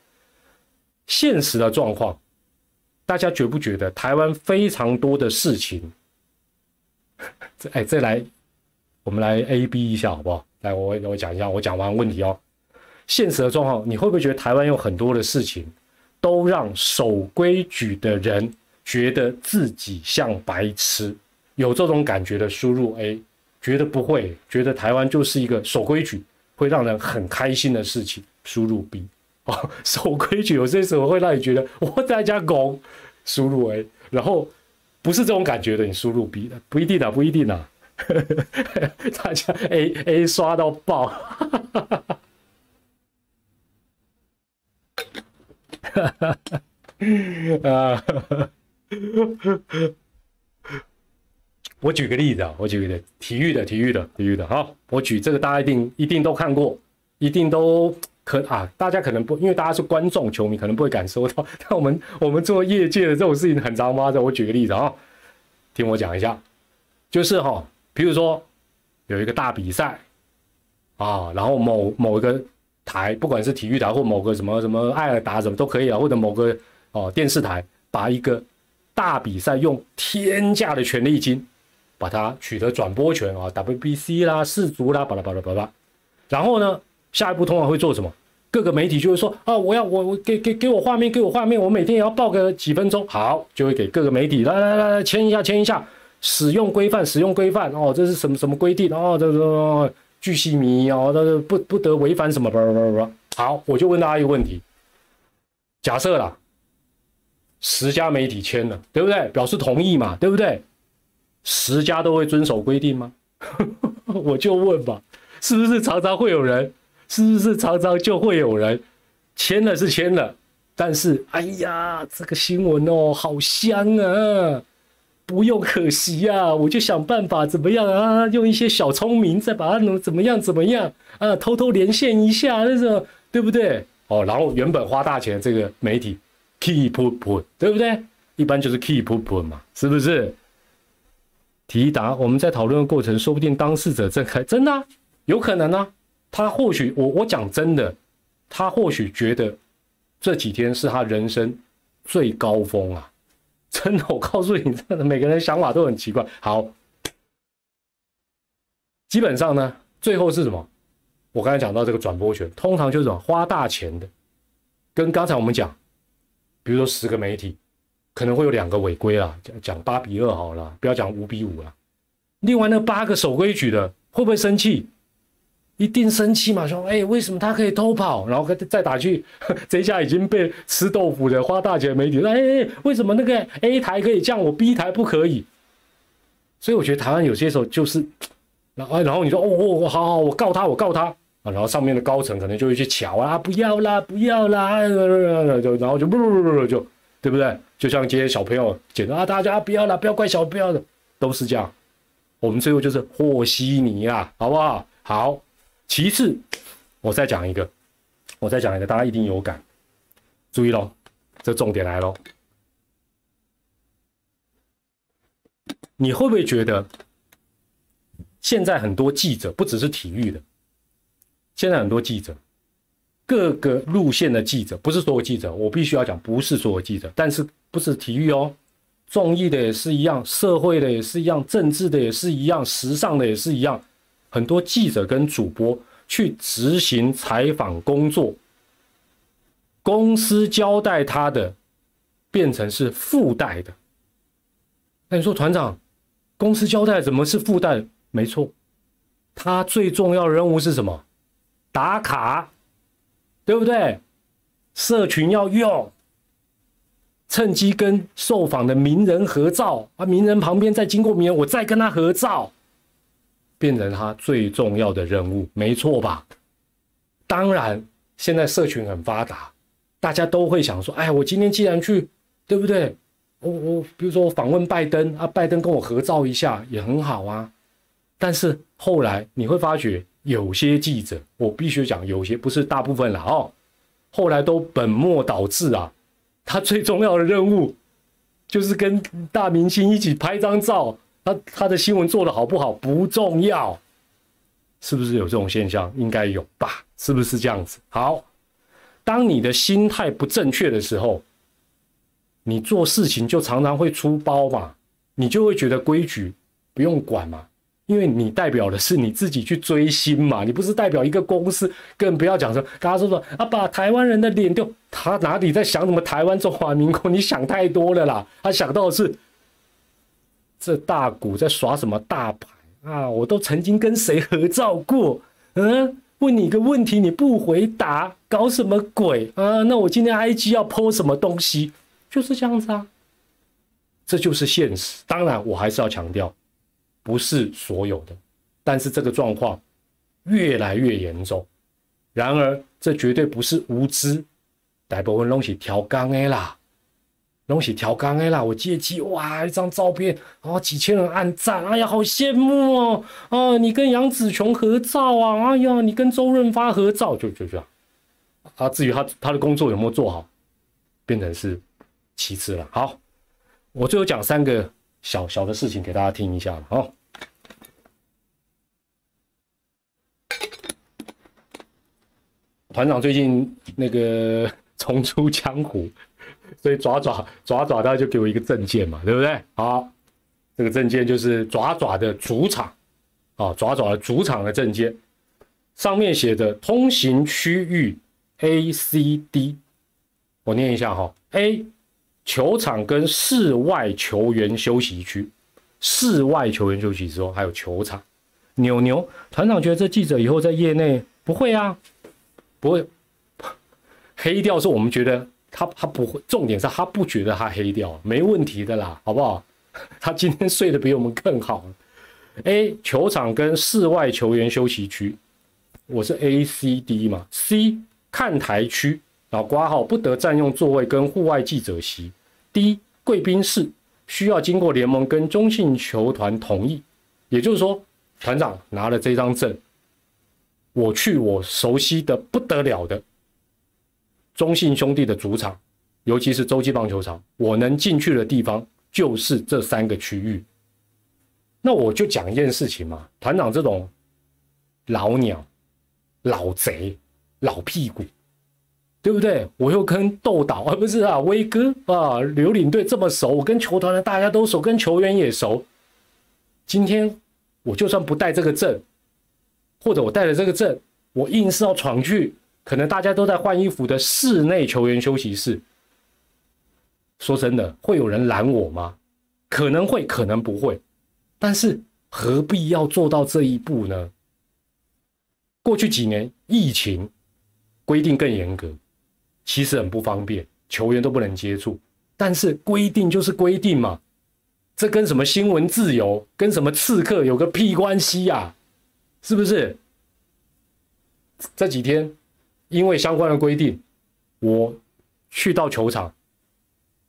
现实的状况，大家觉不觉得台湾非常多的事情？<laughs> 这哎，再来，我们来 A B 一下好不好？来，我我讲一下，我讲完问题哦。现实的状况，你会不会觉得台湾有很多的事情都让守规矩的人？觉得自己像白痴，有这种感觉的输入 A，觉得不会，觉得台湾就是一个守规矩，会让人很开心的事情。输入 B，哦，守规矩有些时候会让你觉得我在家拱，输入 A，然后不是这种感觉的，你输入 B 的，不一定啊，不一定啊，<laughs> 大家 A A 刷到爆，哈哈啊。我举个例子啊，我举个例子，体育的，体育的，体育的，好，我举这个，大家一定一定都看过，一定都可啊，大家可能不，因为大家是观众球迷，可能不会感受到。<laughs> 但我们我们做业界的这种事情很常发生。我举个例子啊，听我讲一下，就是哈，比如说有一个大比赛啊，然后某某一个台，不管是体育台或某个什么什么爱尔达什么都可以啊，或者某个哦电视台把一个。大比赛用天价的权利金把它取得转播权啊，WBC 啦、世足啦，巴拉巴拉巴拉。然后呢，下一步通常会做什么？各个媒体就会说啊，我要我我给给给我画面，给我画面，我每天也要报个几分钟。好，就会给各个媒体来来来来签一下签一下，使用规范使用规范哦，这是什么什么规定哦，这个巨细靡哦，这不不得违反什么不不不。好，我就问大家一个问题，假设啦，十家媒体签了，对不对？表示同意嘛，对不对？十家都会遵守规定吗？<laughs> 我就问吧，是不是常常会有人？是不是常常就会有人签了是签了，但是哎呀，这个新闻哦，好香啊！不用可惜呀，我就想办法怎么样啊？用一些小聪明再把它能怎么样怎么样啊？偷偷连线一下那种，对不对？哦，然后原本花大钱这个媒体 keep put，对不对？一般就是 keep put 嘛，是不是？提答，我们在讨论的过程，说不定当事者正开，真的有可能啊。他或许我我讲真的，他或许觉得这几天是他人生最高峰啊！真的，我告诉你，真的每个人想法都很奇怪。好，基本上呢，最后是什么？我刚才讲到这个转播权，通常就是什么花大钱的，跟刚才我们讲，比如说十个媒体可能会有两个违规啦，讲讲八比二好了，不要讲五比五了。另外那八个守规矩的会不会生气？一定生气嘛？说哎，为什么他可以偷跑，然后再打去 <laughs> 这下已经被吃豆腐的花大钱媒体说？哎，为什么那个 A 台可以降，我 B 台不可以？所以我觉得台湾有些时候就是，然后然后你说哦哦，好好，我告他，我告他啊，然后上面的高层可能就会去瞧啊，不要啦，不要啦，就然后就不不不不就对不对？就像这些小朋友讲啊，大家不要啦，不要怪小不要的，都是这样。我们最后就是和稀泥啊，好不好？好。其次，我再讲一个，我再讲一个，大家一定有感。注意喽，这重点来喽。你会不会觉得，现在很多记者不只是体育的，现在很多记者，各个路线的记者，不是所有记者，我必须要讲，不是所有记者，但是不是体育哦，综艺的也是一样，社会的也是一样，政治的也是一样，时尚的也是一样。很多记者跟主播去执行采访工作，公司交代他的变成是附带的。那你说团长，公司交代怎么是附带？没错，他最重要的任务是什么？打卡，对不对？社群要用，趁机跟受访的名人合照啊，名人旁边再经过名人，我再跟他合照。变成他最重要的任务，没错吧？当然，现在社群很发达，大家都会想说：“哎，我今天既然去，对不对？我我比如说我访问拜登啊，拜登跟我合照一下也很好啊。”但是后来你会发觉，有些记者，我必须讲，有些不是大部分了哦，后来都本末倒置啊。他最重要的任务就是跟大明星一起拍张照。他他的新闻做的好不好不重要，是不是有这种现象？应该有吧？是不是这样子？好，当你的心态不正确的时候，你做事情就常常会出包嘛，你就会觉得规矩不用管嘛，因为你代表的是你自己去追星嘛，你不是代表一个公司，更不要讲说，大家说说啊，把台湾人的脸丢，他哪里在想什么台湾中华民国？你想太多了啦，他想到的是。这大股在耍什么大牌啊？我都曾经跟谁合照过？嗯，问你个问题你不回答，搞什么鬼啊？那我今天 IG 要 po 什么东西？就是这样子啊，这就是现实。当然，我还是要强调，不是所有的，但是这个状况越来越严重。然而，这绝对不是无知，大部分东西调岗的啦。东西调缸哎啦，我借机哇一张照片，哦几千人按赞，哎呀好羡慕哦，哦你跟杨紫琼合照啊，哎呀你跟周润发合照，就就这样，啊至于他他的工作有没有做好，变成是其次了。好，我最后讲三个小小的事情给大家听一下了哦。团长最近那个 <laughs> 重出江湖。所以爪爪爪爪，他就给我一个证件嘛，对不对？好，这个证件就是爪爪的主场，啊，爪爪的主场的证件，上面写的通行区域 A、C、D，我念一下哈。A 球场跟室外球员休息区，室外球员休息之后还有球场。牛牛团长觉得这记者以后在业内不会啊，不会 <laughs> 黑掉，是我们觉得他他不会，重点是他不觉得他黑掉，没问题的啦，好不好？他今天睡得比我们更好。A 球场跟室外球员休息区，我是 A、C、D 嘛？C 看台区，然后挂号不得占用座位跟户外记者席。D 贵宾室需要经过联盟跟中信球团同意，也就是说，团长拿了这张证，我去我熟悉的不得了的中信兄弟的主场，尤其是洲际棒球场，我能进去的地方就是这三个区域。那我就讲一件事情嘛，团长这种老鸟、老贼、老屁股，对不对？我又跟豆导啊，不是啊，威哥啊，刘领队这么熟，我跟球团的大家都熟，跟球员也熟。今天我就算不带这个证，或者我带了这个证，我硬是要闯去，可能大家都在换衣服的室内球员休息室。说真的，会有人拦我吗？可能会，可能不会。但是何必要做到这一步呢？过去几年疫情规定更严格，其实很不方便，球员都不能接触。但是规定就是规定嘛，这跟什么新闻自由、跟什么刺客有个屁关系呀？是不是？这几天因为相关的规定，我去到球场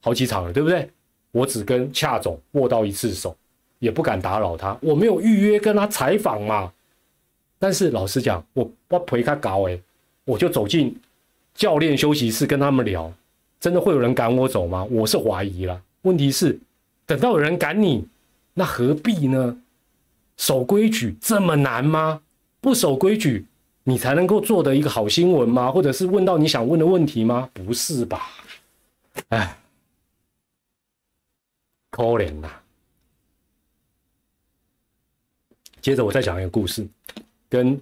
好几场了，对不对？我只跟恰总握到一次手。也不敢打扰他，我没有预约跟他采访嘛。但是老实讲，我我陪他搞诶，我就走进教练休息室跟他们聊，真的会有人赶我走吗？我是怀疑了。问题是，等到有人赶你，那何必呢？守规矩这么难吗？不守规矩，你才能够做的一个好新闻吗？或者是问到你想问的问题吗？不是吧？哎，可怜呐。接着我再讲一个故事，跟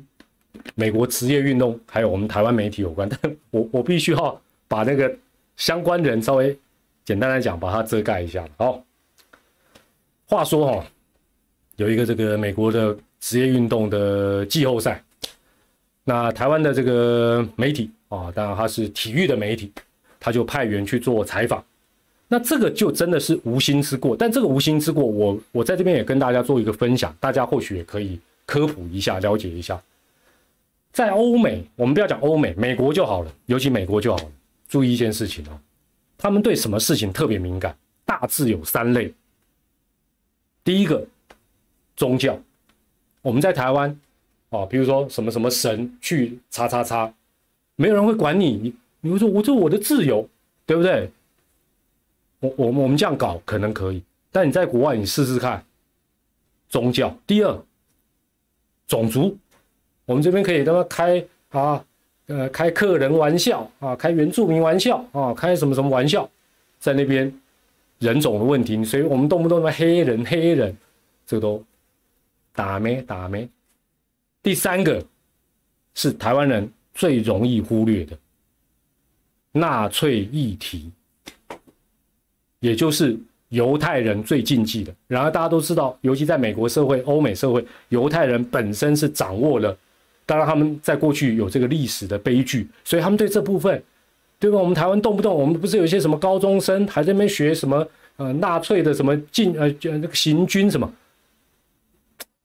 美国职业运动还有我们台湾媒体有关，但 <laughs> 我我必须要把那个相关人稍微简单来讲，把它遮盖一下。好，话说哈，有一个这个美国的职业运动的季后赛，那台湾的这个媒体啊，当然他是体育的媒体，他就派员去做采访。那这个就真的是无心之过，但这个无心之过，我我在这边也跟大家做一个分享，大家或许也可以科普一下，了解一下。在欧美，我们不要讲欧美，美国就好了，尤其美国就好了。注意一件事情哦，他们对什么事情特别敏感？大致有三类。第一个，宗教。我们在台湾，啊，比如说什么什么神去叉叉叉，没有人会管你，你你会说我这我的自由，对不对？我我们我们这样搞可能可以，但你在国外你试试看，宗教。第二，种族，我们这边可以他妈开啊，呃，开客人玩笑啊，开原住民玩笑啊，开什么什么玩笑，在那边人种的问题，所以我们动不动么黑人黑人，这个都打咩打咩。第三个是台湾人最容易忽略的纳粹议题。也就是犹太人最禁忌的。然而大家都知道，尤其在美国社会、欧美社会，犹太人本身是掌握了。当然他们在过去有这个历史的悲剧，所以他们对这部分，对吧？我们台湾动不动，我们不是有一些什么高中生还在那边学什么呃纳粹的什么禁呃那个行军什么？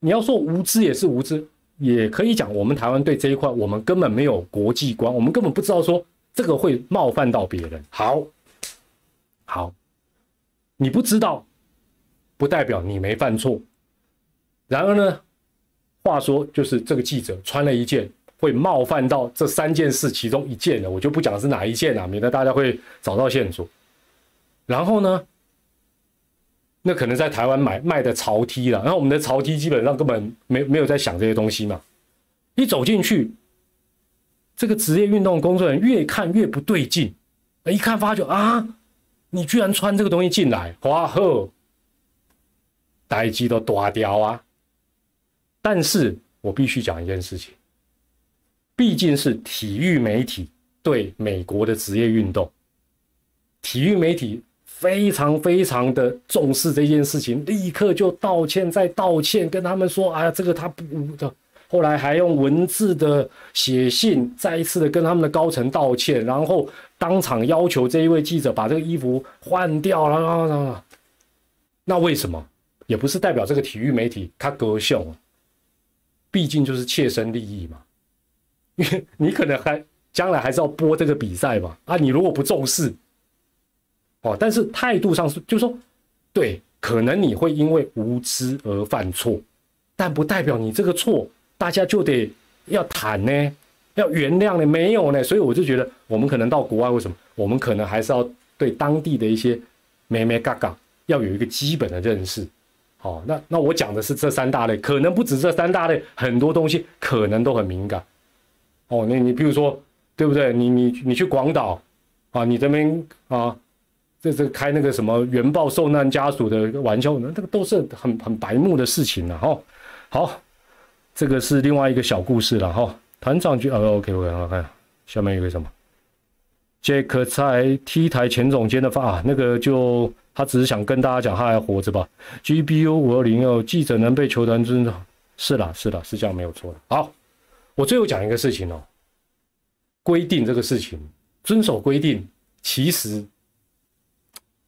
你要说无知也是无知，也可以讲我们台湾对这一块我们根本没有国际观，我们根本不知道说这个会冒犯到别人。好，好。你不知道，不代表你没犯错。然而呢，话说就是这个记者穿了一件会冒犯到这三件事其中一件的，我就不讲是哪一件了，免得大家会找到线索。然后呢，那可能在台湾买卖的潮 T 了，然后我们的潮 T 基本上根本没没有在想这些东西嘛。一走进去，这个职业运动工作人员越看越不对劲，一看发觉啊。你居然穿这个东西进来，哇呵，待机都大掉啊！但是我必须讲一件事情，毕竟是体育媒体，对美国的职业运动，体育媒体非常非常的重视这件事情，立刻就道歉，再道歉，跟他们说：“哎呀，这个他不的。”后来还用文字的写信，再一次的跟他们的高层道歉，然后当场要求这一位记者把这个衣服换掉了。那为什么？也不是代表这个体育媒体他高兴，毕竟就是切身利益嘛。因为你可能还将来还是要播这个比赛嘛。啊，你如果不重视，哦，但是态度上是，就是说对，可能你会因为无知而犯错，但不代表你这个错。大家就得要谈呢，要原谅呢，没有呢，所以我就觉得我们可能到国外，为什么？我们可能还是要对当地的一些咩咩嘎嘎要有一个基本的认识。好，那那我讲的是这三大类，可能不止这三大类，很多东西可能都很敏感。哦，你你比如说，对不对？你你你去广岛啊，你这边啊，这这开那个什么原爆受难家属的玩笑，那这个都是很很白目的事情了哈。好。这个是另外一个小故事了哈，团长就呃 OK OK 好看，下面有个什么？杰克在 T 台前总监的发，那个就他只是想跟大家讲他还活着吧。GBU 五二零二记者能被球团尊重，是啦是啦是这样没有错的。好，我最后讲一个事情哦，规定这个事情遵守规定，其实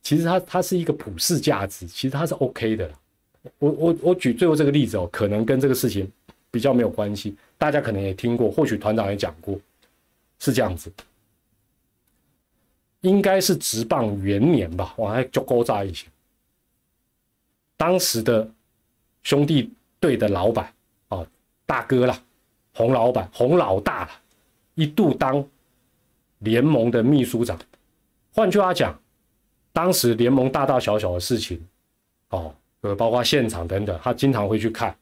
其实它它是一个普世价值，其实它是 OK 的啦。我我我举最后这个例子哦，可能跟这个事情。比较没有关系，大家可能也听过，或许团长也讲过，是这样子，应该是直棒元年吧，我还就勾扎一些。当时的兄弟队的老板啊，大哥啦，洪老板，洪老大了，一度当联盟的秘书长。换句话讲，当时联盟大大小小的事情，哦，呃，包括现场等等，他经常会去看。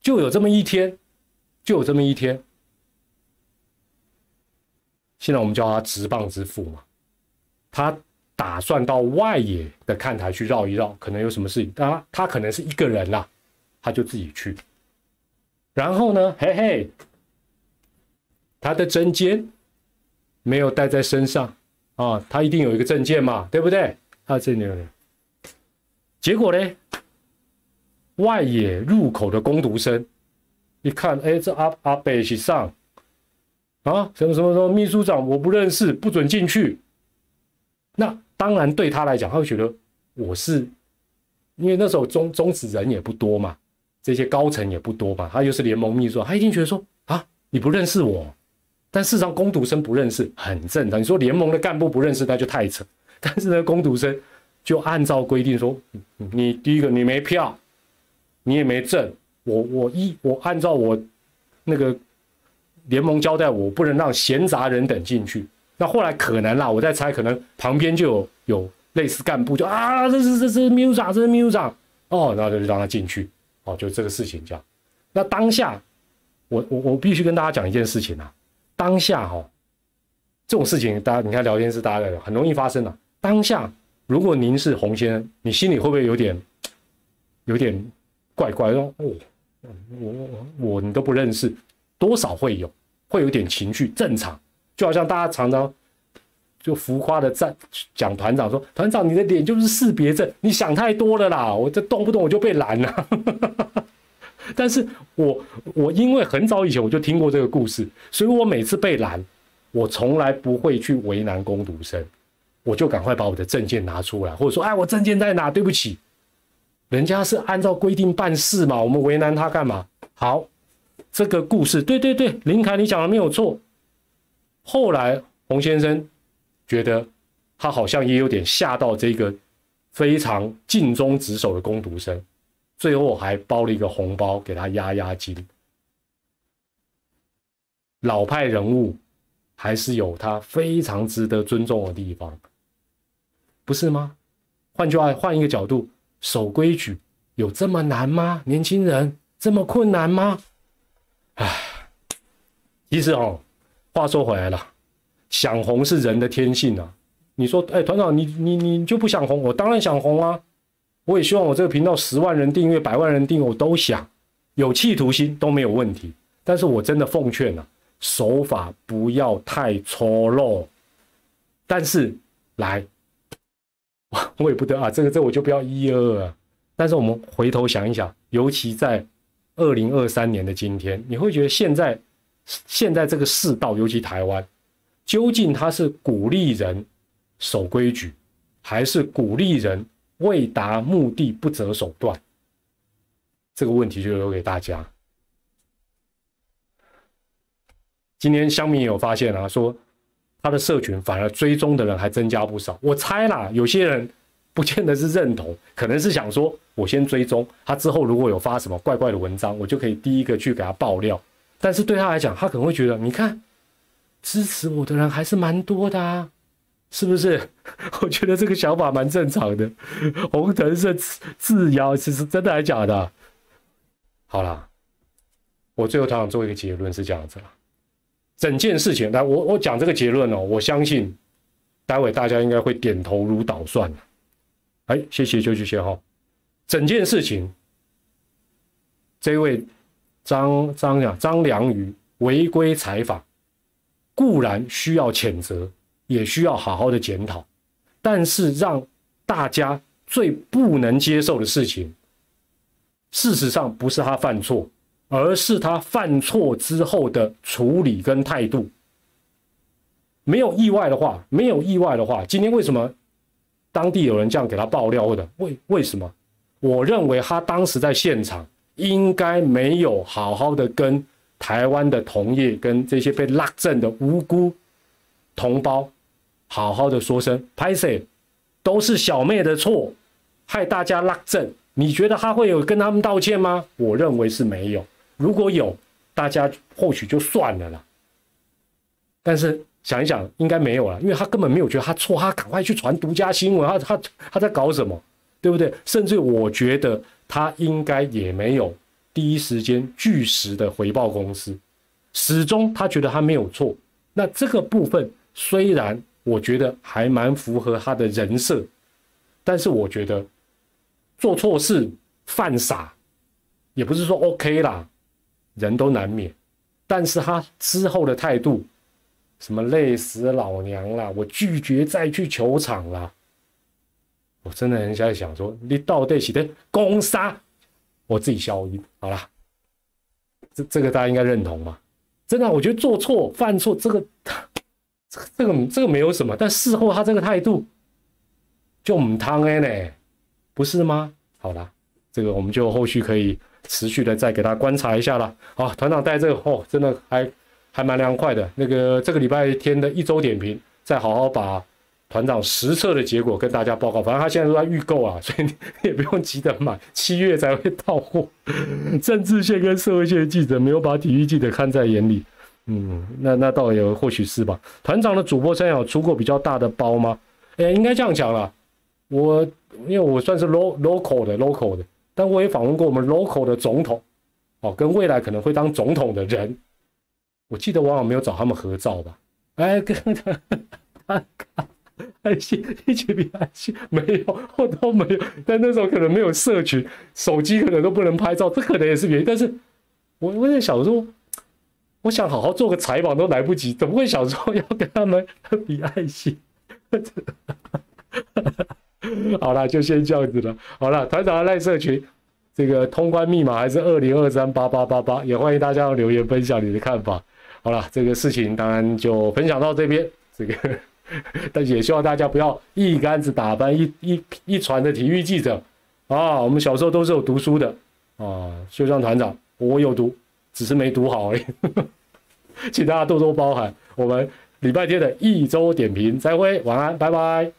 就有这么一天，就有这么一天。现在我们叫他直棒之父嘛，他打算到外野的看台去绕一绕，可能有什么事情。他他可能是一个人啦，他就自己去。然后呢，嘿嘿，他的针尖没有带在身上啊，他一定有一个证件嘛，对不对？他，这里有。结果呢？外野入口的攻读生一看，哎，这阿阿北是上啊，什么什么什么秘书长，我不认识，不准进去。那当然对他来讲，他会觉得我是，因为那时候中中职人也不多嘛，这些高层也不多嘛，他又是联盟秘书，他一定觉得说啊，你不认识我。但事实上，攻读生不认识很正常。你说联盟的干部不认识，那就太扯。但是呢，攻读生就按照规定说，你第一个你没票。你也没证，我我一我按照我那个联盟交代，我不能让闲杂人等进去。那后来可能啦，我在猜，可能旁边就有有类似干部，就啊，这是这是秘书长，这是秘书长，哦，然后就让他进去，哦，就这个事情这样。那当下，我我我必须跟大家讲一件事情啊，当下哈，这种事情大家你看聊天室大家很容易发生的。当下，如果您是洪先生，你心里会不会有点 <tsk> 有点？怪怪的哦，我我我你都不认识，多少会有，会有点情绪，正常。就好像大家常常就浮夸的在讲团长说，团长你的脸就是识别证，你想太多了啦，我这动不动我就被拦了。<laughs> 但是我我因为很早以前我就听过这个故事，所以我每次被拦，我从来不会去为难攻读生，我就赶快把我的证件拿出来，或者说，哎，我证件在哪？对不起。人家是按照规定办事嘛，我们为难他干嘛？好，这个故事，对对对，林凯你讲的没有错。后来洪先生觉得他好像也有点吓到这个非常尽忠职守的攻读生，最后还包了一个红包给他压压惊。老派人物还是有他非常值得尊重的地方，不是吗？换句话，换一个角度。守规矩有这么难吗？年轻人这么困难吗？唉，其实哦，话说回来了，想红是人的天性啊。你说，哎，团长，你你你就不想红？我当然想红啊！我也希望我这个频道十万人订阅、百万人订阅，我都想有企图心都没有问题。但是我真的奉劝啊，手法不要太粗陋。但是来，我也不得啊，这个这我就不要一二二。但是我们回头想一想，尤其在二零二三年的今天，你会觉得现在现在这个世道，尤其台湾，究竟他是鼓励人守规矩，还是鼓励人为达目的不择手段？这个问题就留给大家。今天香民有发现啊，说他的社群反而追踪的人还增加不少。我猜啦，有些人不见得是认同，可能是想说，我先追踪他之后，如果有发什么怪怪的文章，我就可以第一个去给他爆料。但是对他来讲，他可能会觉得，你看支持我的人还是蛮多的啊，是不是？<laughs> 我觉得这个想法蛮正常的。红藤是自谣，其实真的还是假的？好啦，我最后想做一个结论是这样子啦。整件事情，来我我讲这个结论哦，我相信待会大家应该会点头如捣蒜哎，谢谢就这些哈。整件事情，这位张张呀张良宇违规采访，固然需要谴责，也需要好好的检讨，但是让大家最不能接受的事情。事实上不是他犯错，而是他犯错之后的处理跟态度。没有意外的话，没有意外的话，今天为什么当地有人这样给他爆料？的为为什么？我认为他当时在现场应该没有好好的跟台湾的同业、跟这些被拉正的无辜同胞好好的说声拍 a 都是小妹的错，害大家拉正。你觉得他会有跟他们道歉吗？我认为是没有。如果有，大家或许就算了啦。但是想一想，应该没有了，因为他根本没有觉得他错，他赶快去传独家新闻，他他他在搞什么，对不对？甚至我觉得他应该也没有第一时间据实的回报公司，始终他觉得他没有错。那这个部分虽然我觉得还蛮符合他的人设，但是我觉得。做错事犯傻，也不是说 OK 啦，人都难免。但是他之后的态度，什么累死老娘了，我拒绝再去球场了。我真的很想想说，你到底是的攻杀，我自己消音好了。这这个大家应该认同吧？真的，我觉得做错犯错这个，这个这个没有什么，但事后他这个态度就唔汤哎呢。不是吗？好啦，这个我们就后续可以持续的再给他观察一下了。好，团长带这个哦，真的还还蛮凉快的。那个这个礼拜天的一周点评，再好好把团长实测的结果跟大家报告。反正他现在都在预购啊，所以你也不用急着买，<laughs> 七月才会到货。政治线跟社会线的记者没有把体育记者看在眼里，嗯，那那倒也或许是吧。团长的主播生涯有出过比较大的包吗？哎，应该这样讲了，我。因为我算是 lo local 的 local 的，但我也访问过我们 local 的总统，哦，跟未来可能会当总统的人，我记得往往没有找他们合照吧？哎，跟他，他爱心一起比爱心没有，我都没有。但那时候可能没有社群，手机可能都不能拍照，这可能也是原因。但是我我在想说，我想好好做个采访都来不及，怎么会想说要跟他们比爱心？<laughs> 好了，就先这样子了。好了，团长的赖社群，这个通关密码还是二零二三八八八八，也欢迎大家留言分享你的看法。好了，这个事情当然就分享到这边。这个，但也希望大家不要一竿子打翻一一一船的体育记者啊。我们小时候都是有读书的啊，就像团长，我有读，只是没读好而已。<laughs> 请大家多多包涵。我们礼拜天的一周点评，再会，晚安，拜拜。